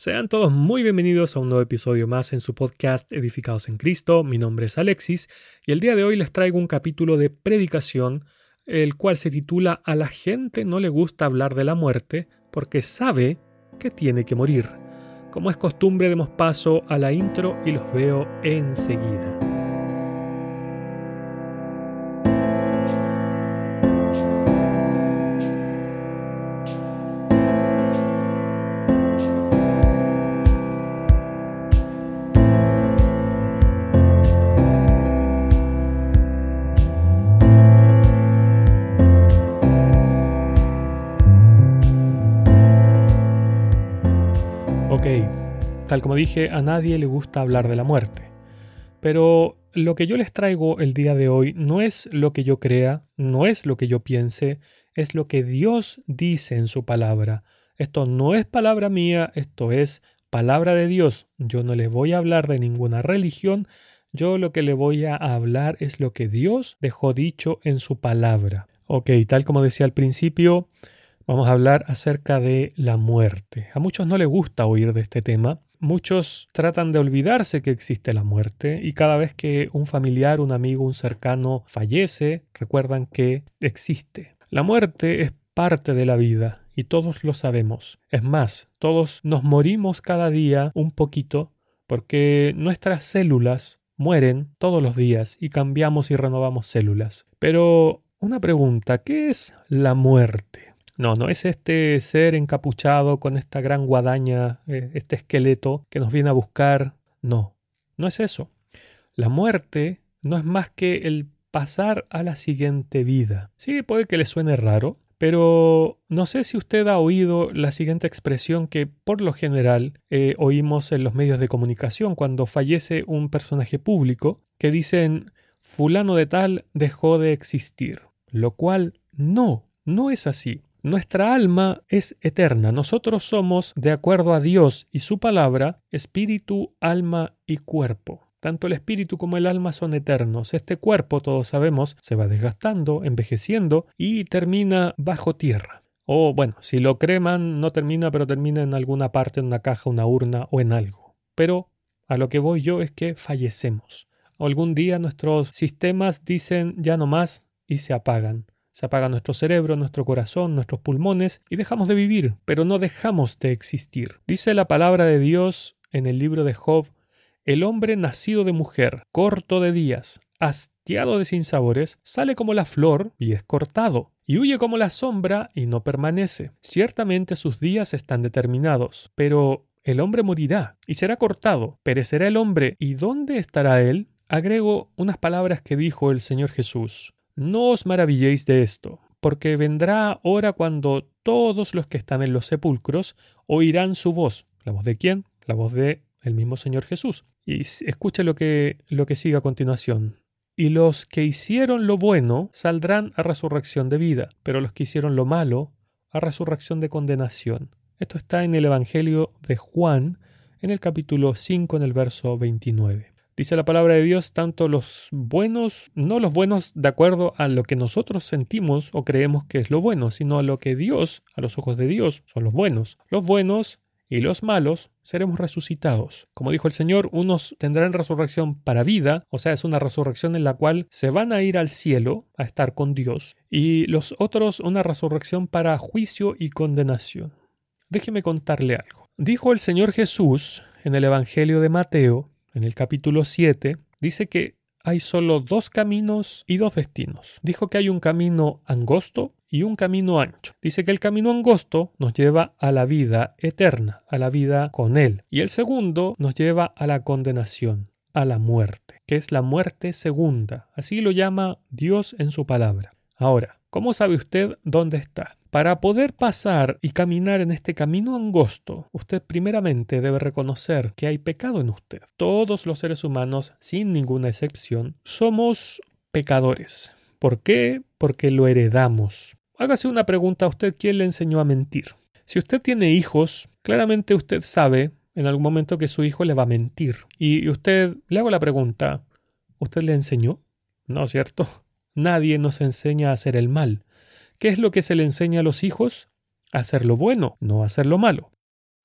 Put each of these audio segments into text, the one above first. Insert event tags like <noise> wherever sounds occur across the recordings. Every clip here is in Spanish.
Sean todos muy bienvenidos a un nuevo episodio más en su podcast Edificados en Cristo. Mi nombre es Alexis y el día de hoy les traigo un capítulo de predicación, el cual se titula A la gente no le gusta hablar de la muerte porque sabe que tiene que morir. Como es costumbre, demos paso a la intro y los veo enseguida. Tal como dije, a nadie le gusta hablar de la muerte. Pero lo que yo les traigo el día de hoy no es lo que yo crea, no es lo que yo piense, es lo que Dios dice en su palabra. Esto no es palabra mía, esto es palabra de Dios. Yo no les voy a hablar de ninguna religión, yo lo que le voy a hablar es lo que Dios dejó dicho en su palabra. Ok, tal como decía al principio, vamos a hablar acerca de la muerte. A muchos no les gusta oír de este tema, Muchos tratan de olvidarse que existe la muerte y cada vez que un familiar, un amigo, un cercano fallece, recuerdan que existe. La muerte es parte de la vida y todos lo sabemos. Es más, todos nos morimos cada día un poquito porque nuestras células mueren todos los días y cambiamos y renovamos células. Pero una pregunta, ¿qué es la muerte? No, no es este ser encapuchado con esta gran guadaña, eh, este esqueleto que nos viene a buscar. No, no es eso. La muerte no es más que el pasar a la siguiente vida. Sí, puede que le suene raro, pero no sé si usted ha oído la siguiente expresión que por lo general eh, oímos en los medios de comunicación cuando fallece un personaje público, que dicen fulano de tal dejó de existir, lo cual no, no es así. Nuestra alma es eterna. Nosotros somos, de acuerdo a Dios y su palabra, espíritu, alma y cuerpo. Tanto el espíritu como el alma son eternos. Este cuerpo, todos sabemos, se va desgastando, envejeciendo y termina bajo tierra. O bueno, si lo creman, no termina, pero termina en alguna parte, en una caja, una urna o en algo. Pero a lo que voy yo es que fallecemos. algún día nuestros sistemas dicen ya no más y se apagan. Se apaga nuestro cerebro, nuestro corazón, nuestros pulmones y dejamos de vivir, pero no dejamos de existir. Dice la palabra de Dios en el libro de Job, el hombre nacido de mujer, corto de días, hastiado de sinsabores, sale como la flor y es cortado, y huye como la sombra y no permanece. Ciertamente sus días están determinados, pero el hombre morirá y será cortado, perecerá el hombre, ¿y dónde estará él? Agrego unas palabras que dijo el Señor Jesús. No os maravilléis de esto, porque vendrá hora cuando todos los que están en los sepulcros oirán su voz. ¿La voz de quién? La voz de el mismo Señor Jesús. Y escuche lo que, lo que sigue a continuación. Y los que hicieron lo bueno saldrán a resurrección de vida, pero los que hicieron lo malo a resurrección de condenación. Esto está en el Evangelio de Juan, en el capítulo 5, en el verso 29. Dice la palabra de Dios, tanto los buenos, no los buenos de acuerdo a lo que nosotros sentimos o creemos que es lo bueno, sino a lo que Dios, a los ojos de Dios, son los buenos. Los buenos y los malos seremos resucitados. Como dijo el Señor, unos tendrán resurrección para vida, o sea, es una resurrección en la cual se van a ir al cielo a estar con Dios, y los otros una resurrección para juicio y condenación. Déjeme contarle algo. Dijo el Señor Jesús en el Evangelio de Mateo, en el capítulo 7, dice que hay solo dos caminos y dos destinos. Dijo que hay un camino angosto y un camino ancho. Dice que el camino angosto nos lleva a la vida eterna, a la vida con Él. Y el segundo nos lleva a la condenación, a la muerte, que es la muerte segunda. Así lo llama Dios en su palabra. Ahora, ¿cómo sabe usted dónde está? Para poder pasar y caminar en este camino angosto, usted primeramente debe reconocer que hay pecado en usted. Todos los seres humanos, sin ninguna excepción, somos pecadores. ¿Por qué? Porque lo heredamos. Hágase una pregunta a usted, ¿quién le enseñó a mentir? Si usted tiene hijos, claramente usted sabe en algún momento que su hijo le va a mentir. Y usted le hago la pregunta, ¿usted le enseñó? No, ¿cierto? Nadie nos enseña a hacer el mal. ¿Qué es lo que se le enseña a los hijos? A hacer lo bueno, no hacer lo malo.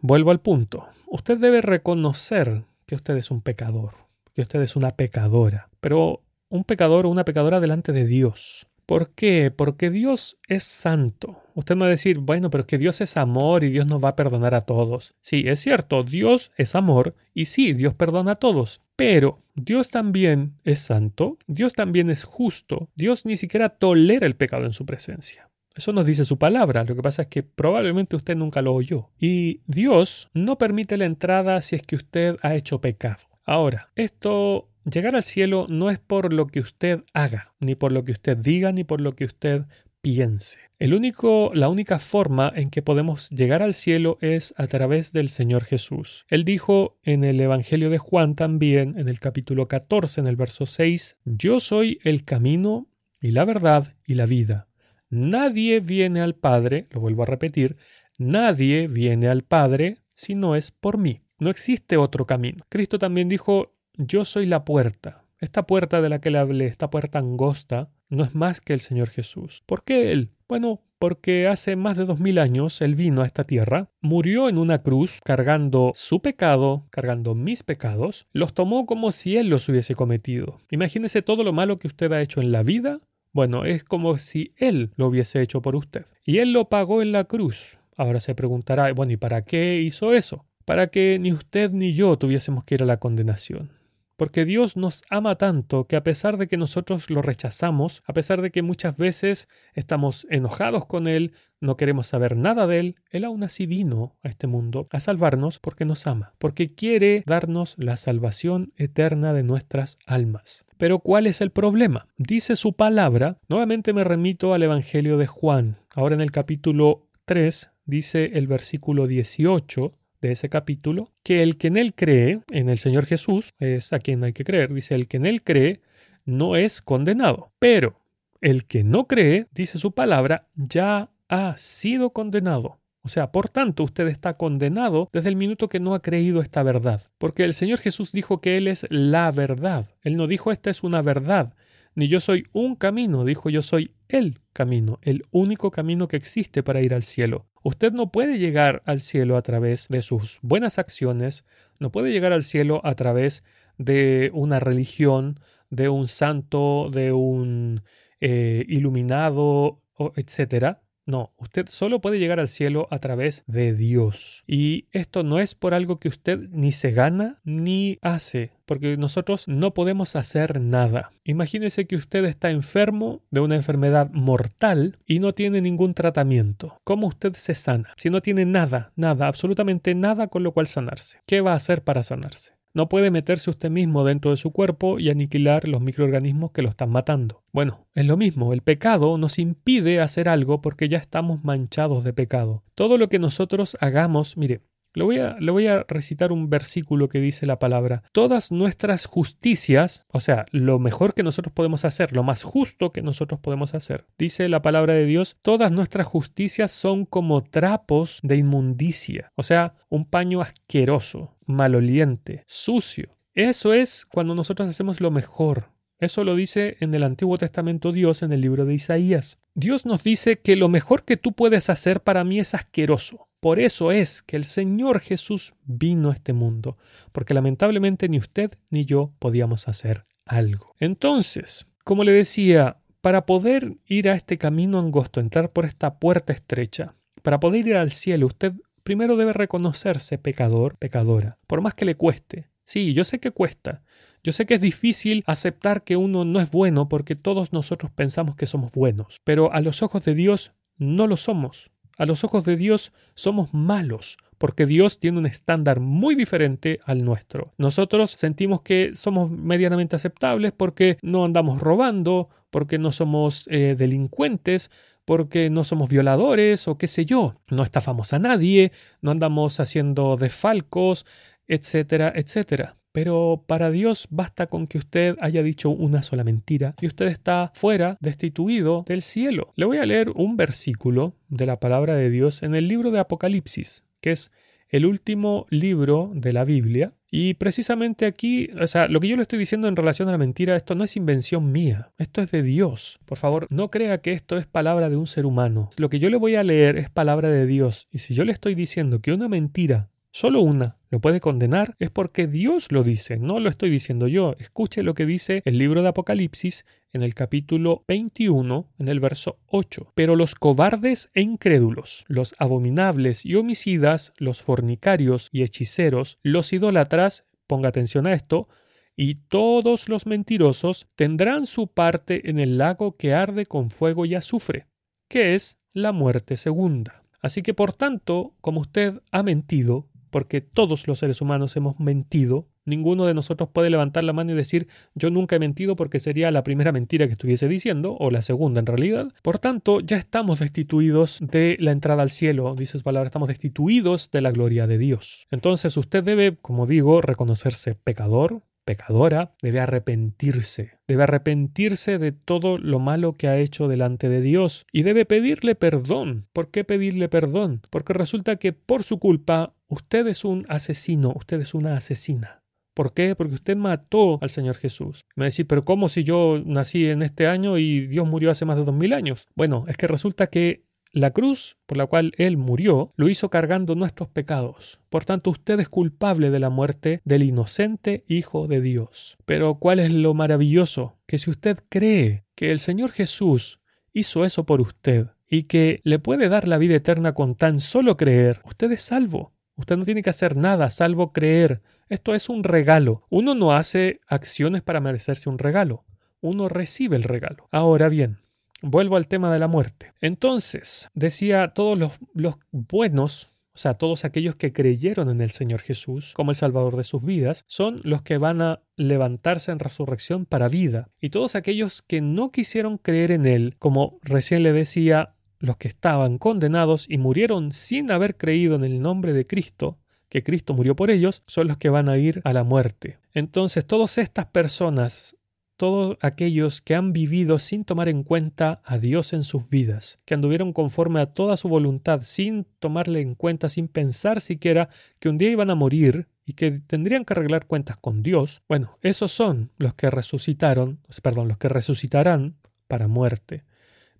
Vuelvo al punto. usted debe reconocer que usted es un pecador, que usted es una pecadora, pero un pecador o una pecadora delante de Dios. ¿Por qué? Porque Dios es santo. Usted me va a decir, bueno, pero es que Dios es amor y Dios nos va a perdonar a todos. Sí, es cierto, Dios es amor y sí, Dios perdona a todos. Pero Dios también es santo, Dios también es justo, Dios ni siquiera tolera el pecado en su presencia. Eso nos dice su palabra, lo que pasa es que probablemente usted nunca lo oyó. Y Dios no permite la entrada si es que usted ha hecho pecado. Ahora, esto Llegar al cielo no es por lo que usted haga, ni por lo que usted diga, ni por lo que usted piense. El único, la única forma en que podemos llegar al cielo es a través del Señor Jesús. Él dijo en el Evangelio de Juan también, en el capítulo 14, en el verso 6, Yo soy el camino y la verdad y la vida. Nadie viene al Padre, lo vuelvo a repetir, nadie viene al Padre si no es por mí. No existe otro camino. Cristo también dijo, yo soy la puerta. Esta puerta de la que le hablé, esta puerta angosta, no es más que el Señor Jesús. ¿Por qué Él? Bueno, porque hace más de dos mil años Él vino a esta tierra, murió en una cruz cargando su pecado, cargando mis pecados, los tomó como si Él los hubiese cometido. Imagínese todo lo malo que usted ha hecho en la vida. Bueno, es como si Él lo hubiese hecho por usted. Y Él lo pagó en la cruz. Ahora se preguntará, bueno, ¿y para qué hizo eso? Para que ni usted ni yo tuviésemos que ir a la condenación. Porque Dios nos ama tanto que a pesar de que nosotros lo rechazamos, a pesar de que muchas veces estamos enojados con Él, no queremos saber nada de Él, Él aún así vino a este mundo a salvarnos porque nos ama, porque quiere darnos la salvación eterna de nuestras almas. Pero ¿cuál es el problema? Dice su palabra, nuevamente me remito al Evangelio de Juan, ahora en el capítulo 3, dice el versículo 18, de ese capítulo, que el que en él cree, en el Señor Jesús, es a quien hay que creer, dice, el que en él cree no es condenado, pero el que no cree, dice su palabra, ya ha sido condenado. O sea, por tanto, usted está condenado desde el minuto que no ha creído esta verdad. Porque el Señor Jesús dijo que Él es la verdad. Él no dijo esta es una verdad. Ni yo soy un camino, dijo yo soy el camino, el único camino que existe para ir al cielo. Usted no puede llegar al cielo a través de sus buenas acciones, no puede llegar al cielo a través de una religión, de un santo, de un eh, iluminado, etcétera. No, usted solo puede llegar al cielo a través de Dios. Y esto no es por algo que usted ni se gana ni hace, porque nosotros no podemos hacer nada. Imagínese que usted está enfermo de una enfermedad mortal y no tiene ningún tratamiento. ¿Cómo usted se sana? Si no tiene nada, nada, absolutamente nada con lo cual sanarse. ¿Qué va a hacer para sanarse? No puede meterse usted mismo dentro de su cuerpo y aniquilar los microorganismos que lo están matando. Bueno, es lo mismo, el pecado nos impide hacer algo porque ya estamos manchados de pecado. Todo lo que nosotros hagamos, mire, le voy, a, le voy, a, recitar un versículo que dice la palabra, todas nuestras justicias, o sea, lo mejor que nosotros podemos hacer, lo más justo que nosotros podemos hacer, dice la palabra de Dios, todas nuestras justicias son como trapos de inmundicia, o sea, un paño asqueroso, maloliente, sucio. Eso es cuando nosotros hacemos lo mejor, eso lo dice en el Antiguo Testamento Dios en el libro de Isaías. Dios nos dice que lo mejor que tú puedes hacer para mí es asqueroso. Por eso es que el Señor Jesús vino a este mundo, porque lamentablemente ni usted ni yo podíamos hacer algo. Entonces, como le decía, para poder ir a este camino angosto, entrar por esta puerta estrecha, para poder ir al cielo, usted primero debe reconocerse pecador, pecadora, por más que le cueste. Sí, yo sé que cuesta, yo sé que es difícil aceptar que uno no es bueno porque todos nosotros pensamos que somos buenos, pero a los ojos de Dios no lo somos. A los ojos de Dios somos malos, porque Dios tiene un estándar muy diferente al nuestro. Nosotros sentimos que somos medianamente aceptables porque no andamos robando, porque no somos eh, delincuentes, porque no somos violadores o qué sé yo, no estafamos a nadie, no andamos haciendo desfalcos, etcétera, etcétera. Pero para Dios basta con que usted haya dicho una sola mentira y usted está fuera, destituido del cielo. Le voy a leer un versículo de la palabra de Dios en el libro de Apocalipsis, que es el último libro de la Biblia. Y precisamente aquí, o sea, lo que yo le estoy diciendo en relación a la mentira, esto no es invención mía, esto es de Dios. Por favor, no crea que esto es palabra de un ser humano. Lo que yo le voy a leer es palabra de Dios. Y si yo le estoy diciendo que una mentira Solo una lo puede condenar es porque Dios lo dice, no lo estoy diciendo yo. Escuche lo que dice el libro de Apocalipsis en el capítulo 21, en el verso 8. Pero los cobardes e incrédulos, los abominables y homicidas, los fornicarios y hechiceros, los idólatras, ponga atención a esto, y todos los mentirosos tendrán su parte en el lago que arde con fuego y azufre, que es la muerte segunda. Así que por tanto, como usted ha mentido, porque todos los seres humanos hemos mentido, ninguno de nosotros puede levantar la mano y decir yo nunca he mentido porque sería la primera mentira que estuviese diciendo, o la segunda en realidad. Por tanto, ya estamos destituidos de la entrada al cielo, dice su palabra, estamos destituidos de la gloria de Dios. Entonces usted debe, como digo, reconocerse pecador, pecadora debe arrepentirse, debe arrepentirse de todo lo malo que ha hecho delante de Dios y debe pedirle perdón. ¿Por qué pedirle perdón? Porque resulta que por su culpa usted es un asesino, usted es una asesina. ¿Por qué? Porque usted mató al Señor Jesús. Me decís, pero ¿cómo si yo nací en este año y Dios murió hace más de dos mil años? Bueno, es que resulta que la cruz por la cual Él murió lo hizo cargando nuestros pecados. Por tanto, usted es culpable de la muerte del inocente Hijo de Dios. Pero ¿cuál es lo maravilloso? Que si usted cree que el Señor Jesús hizo eso por usted y que le puede dar la vida eterna con tan solo creer, usted es salvo. Usted no tiene que hacer nada salvo creer. Esto es un regalo. Uno no hace acciones para merecerse un regalo. Uno recibe el regalo. Ahora bien, Vuelvo al tema de la muerte. Entonces, decía, todos los, buenos, o sea, todos aquellos que creyeron en el Señor Jesús como el Salvador de sus vidas, son los que van a levantarse en resurrección para vida. Y todos aquellos que no quisieron creer en Él, como recién le decía, los que estaban condenados y murieron sin haber creído en el nombre de Cristo, que Cristo murió por ellos, son los que van a ir a la muerte. Entonces, todas estas personas todos aquellos que han vivido sin tomar en cuenta a Dios en sus vidas, que anduvieron conforme a toda su voluntad, sin tomarle en cuenta, sin pensar siquiera que un día iban a morir y que tendrían que arreglar cuentas con Dios, bueno, esos son los que resucitaron, perdón, los que resucitarán para muerte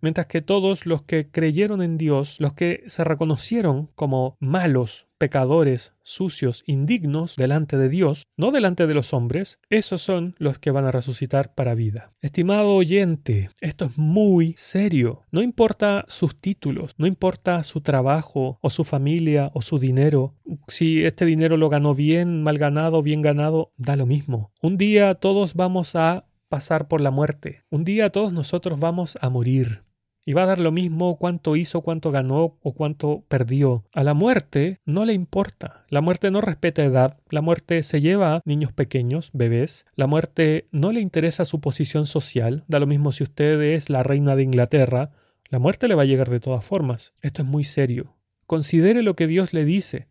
mientras que todos los que creyeron en Dios, los que se reconocieron como malos, pecadores, sucios, indignos delante de Dios, no delante de los hombres, esos son los que van a resucitar para vida. Estimado oyente, esto es muy serio. No importa sus títulos, no importa su trabajo o su familia o su dinero, si este dinero lo ganó bien, mal ganado, bien ganado, da lo mismo. Un día todos vamos a pasar por la muerte. Un día todos nosotros vamos a morir. Y va a dar lo mismo cuánto hizo, cuánto ganó o cuánto perdió. A la muerte no le importa. La muerte no respeta edad. La muerte se lleva niños pequeños, bebés. La muerte no le interesa su posición social. Da lo mismo si usted es la reina de Inglaterra. La muerte le va a llegar de todas formas. Esto es muy serio. Considere lo que Dios le dice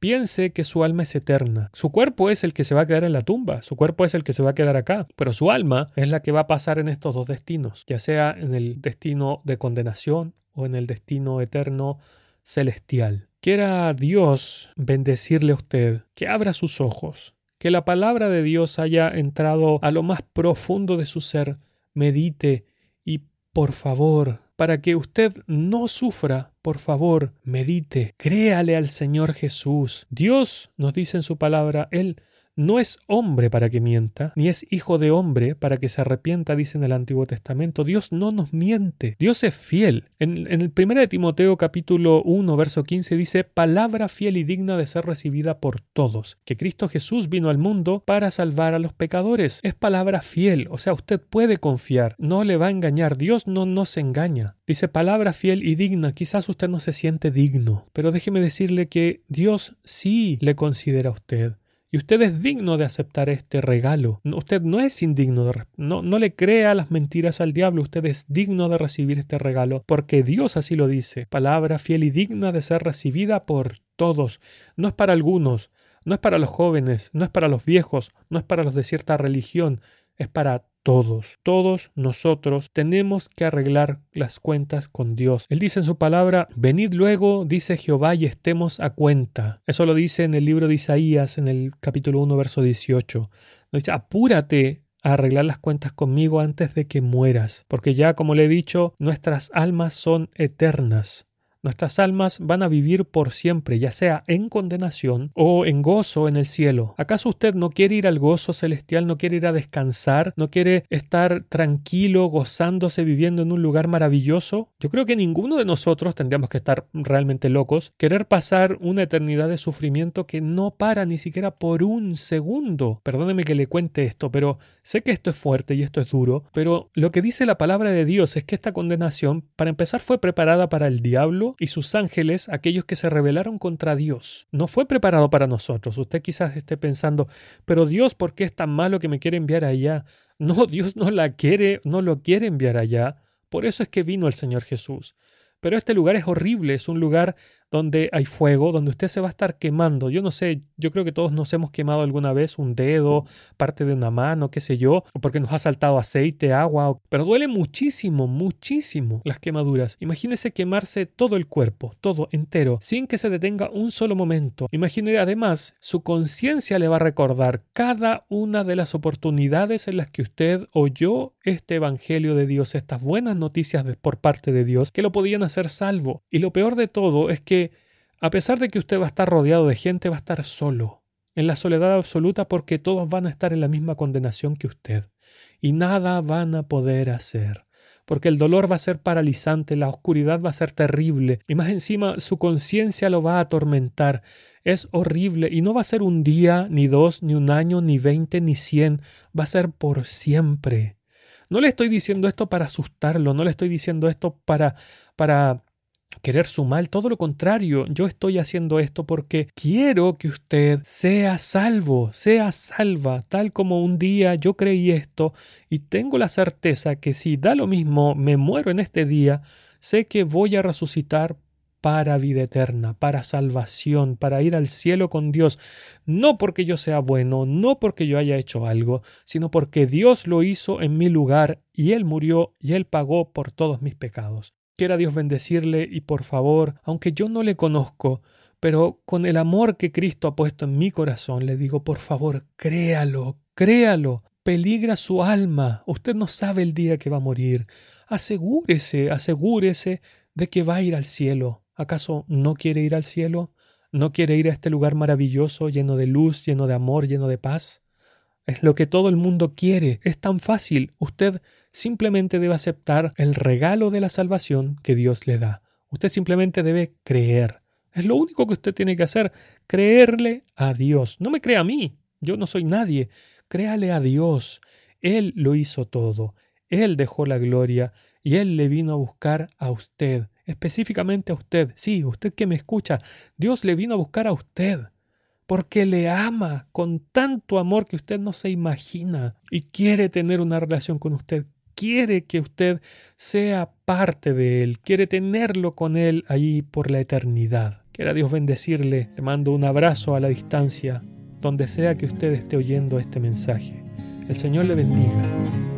piense que su alma es eterna. Su cuerpo es el que se va a quedar en la tumba, su cuerpo es el que se va a quedar acá, pero su alma es la que va a pasar en estos dos destinos, ya sea en el destino de condenación o en el destino eterno celestial. Quiera Dios bendecirle a usted, que abra sus ojos, que la palabra de Dios haya entrado a lo más profundo de su ser, medite y por favor para que usted no sufra, por favor, medite, créale al Señor Jesús. Dios nos dice en su palabra, Él no es hombre para que mienta, ni es hijo de hombre para que se arrepienta, dice en el Antiguo Testamento. Dios no nos miente, Dios es fiel. En, el 1 de Timoteo capítulo 1, verso 15 dice, palabra fiel y digna de ser recibida por todos, que Cristo Jesús vino al mundo para salvar a los pecadores. Es palabra fiel, o sea, usted puede confiar, no le va a engañar, Dios no nos engaña. Dice palabra fiel y digna, quizás usted no se siente digno, pero déjeme decirle que Dios sí le considera a usted. Y usted es digno de aceptar este regalo. Usted no es indigno de... No, no le crea las mentiras al diablo. Usted es digno de recibir este regalo porque Dios así lo dice. Palabra fiel y digna de ser recibida por todos. No es para algunos. No es para los jóvenes. No es para los viejos. No es para los de cierta religión. Es para todos, todos nosotros tenemos que arreglar las cuentas con Dios. Él dice en su palabra, venid luego, dice Jehová, y estemos a cuenta. Eso lo dice en el libro de Isaías, en el capítulo 1, verso 18. dice, apúrate a arreglar las cuentas conmigo antes de que mueras, porque ya, como le he dicho, nuestras almas son eternas. Nuestras almas van a vivir por siempre, ya sea en condenación o en gozo en el cielo. ¿Acaso usted no quiere ir al gozo celestial, no quiere ir a descansar, no quiere estar tranquilo, gozándose, viviendo en un lugar maravilloso? Yo creo que ninguno de nosotros tendríamos que estar realmente locos, querer pasar una eternidad de sufrimiento que no para ni siquiera por un segundo. Perdóneme que le cuente esto, pero sé que esto es fuerte y esto es duro, pero lo que dice la palabra de Dios es que esta condenación, para empezar, fue preparada para el diablo, y sus ángeles, aquellos que se rebelaron contra Dios. No fue preparado para nosotros. Usted quizás esté pensando, pero Dios, ¿por qué es tan malo que me quiere enviar allá? No, <laughs> Dios no la quiere, no lo quiere enviar allá. Por eso es que vino el Señor Jesús. Pero este lugar es horrible, es un lugar donde hay fuego, donde usted se va a estar quemando. Yo no sé, yo creo que todos nos hemos quemado alguna vez un dedo, parte de una mano, qué sé yo, o porque nos ha saltado aceite, agua, pero duele muchísimo, muchísimo las quemaduras. Imagínese quemarse todo el cuerpo, todo entero, sin que se detenga un solo momento. Imagine además, su conciencia le va a recordar cada una de las oportunidades en las que usted oyó este Evangelio de Dios, estas buenas noticias por parte de Dios, que lo podían hacer salvo. Y lo peor de todo es que a pesar de que usted va a estar rodeado de gente, va a estar solo, en la soledad absoluta porque todos van a estar en la misma condenación que usted y nada van a poder hacer. Porque el dolor va a ser paralizante, la oscuridad va a ser terrible y más encima su conciencia lo va a atormentar. Es horrible y no va a ser un día, ni dos, ni un año, ni veinte, ni cien, va a ser por siempre. No le estoy diciendo esto para asustarlo, no le estoy diciendo esto para para querer su mal, todo lo contrario, yo estoy haciendo esto porque quiero que usted sea salvo, sea salva, tal como un día yo creí esto y tengo la certeza que si da lo mismo me muero en este día, sé que voy a resucitar para vida eterna, para salvación, para ir al cielo con Dios, no porque yo sea bueno, no porque yo haya hecho algo, sino porque Dios lo hizo en mi lugar y Él murió y Él pagó por todos mis pecados. Quiera Dios bendecirle y por favor, aunque yo no le conozco, pero con el amor que Cristo ha puesto en mi corazón, le digo, por favor, créalo, créalo. Peligra su alma. Usted no sabe el día que va a morir. Asegúrese, asegúrese de que va a ir al cielo. ¿Acaso no quiere ir al cielo? ¿No quiere ir a este lugar maravilloso, lleno de luz, lleno de amor, lleno de paz? Es lo que todo el mundo quiere. Es tan fácil. Usted simplemente debe aceptar el regalo de la salvación que Dios le da. Usted simplemente debe creer. Es lo único que usted tiene que hacer, creerle a Dios. No me crea a mí, yo no soy nadie. Créale a Dios. Él lo hizo todo. Él dejó la gloria y Él le vino a buscar a usted, específicamente a usted. Sí, usted que me escucha, Dios le vino a buscar a usted porque le ama con tanto amor que usted no se imagina y quiere tener una relación con usted, quiere que usted sea parte de Él, quiere tenerlo con Él ahí por la eternidad. Quiera Dios bendecirle, le mando un abrazo a la distancia, donde sea que usted esté oyendo este mensaje. El Señor le bendiga.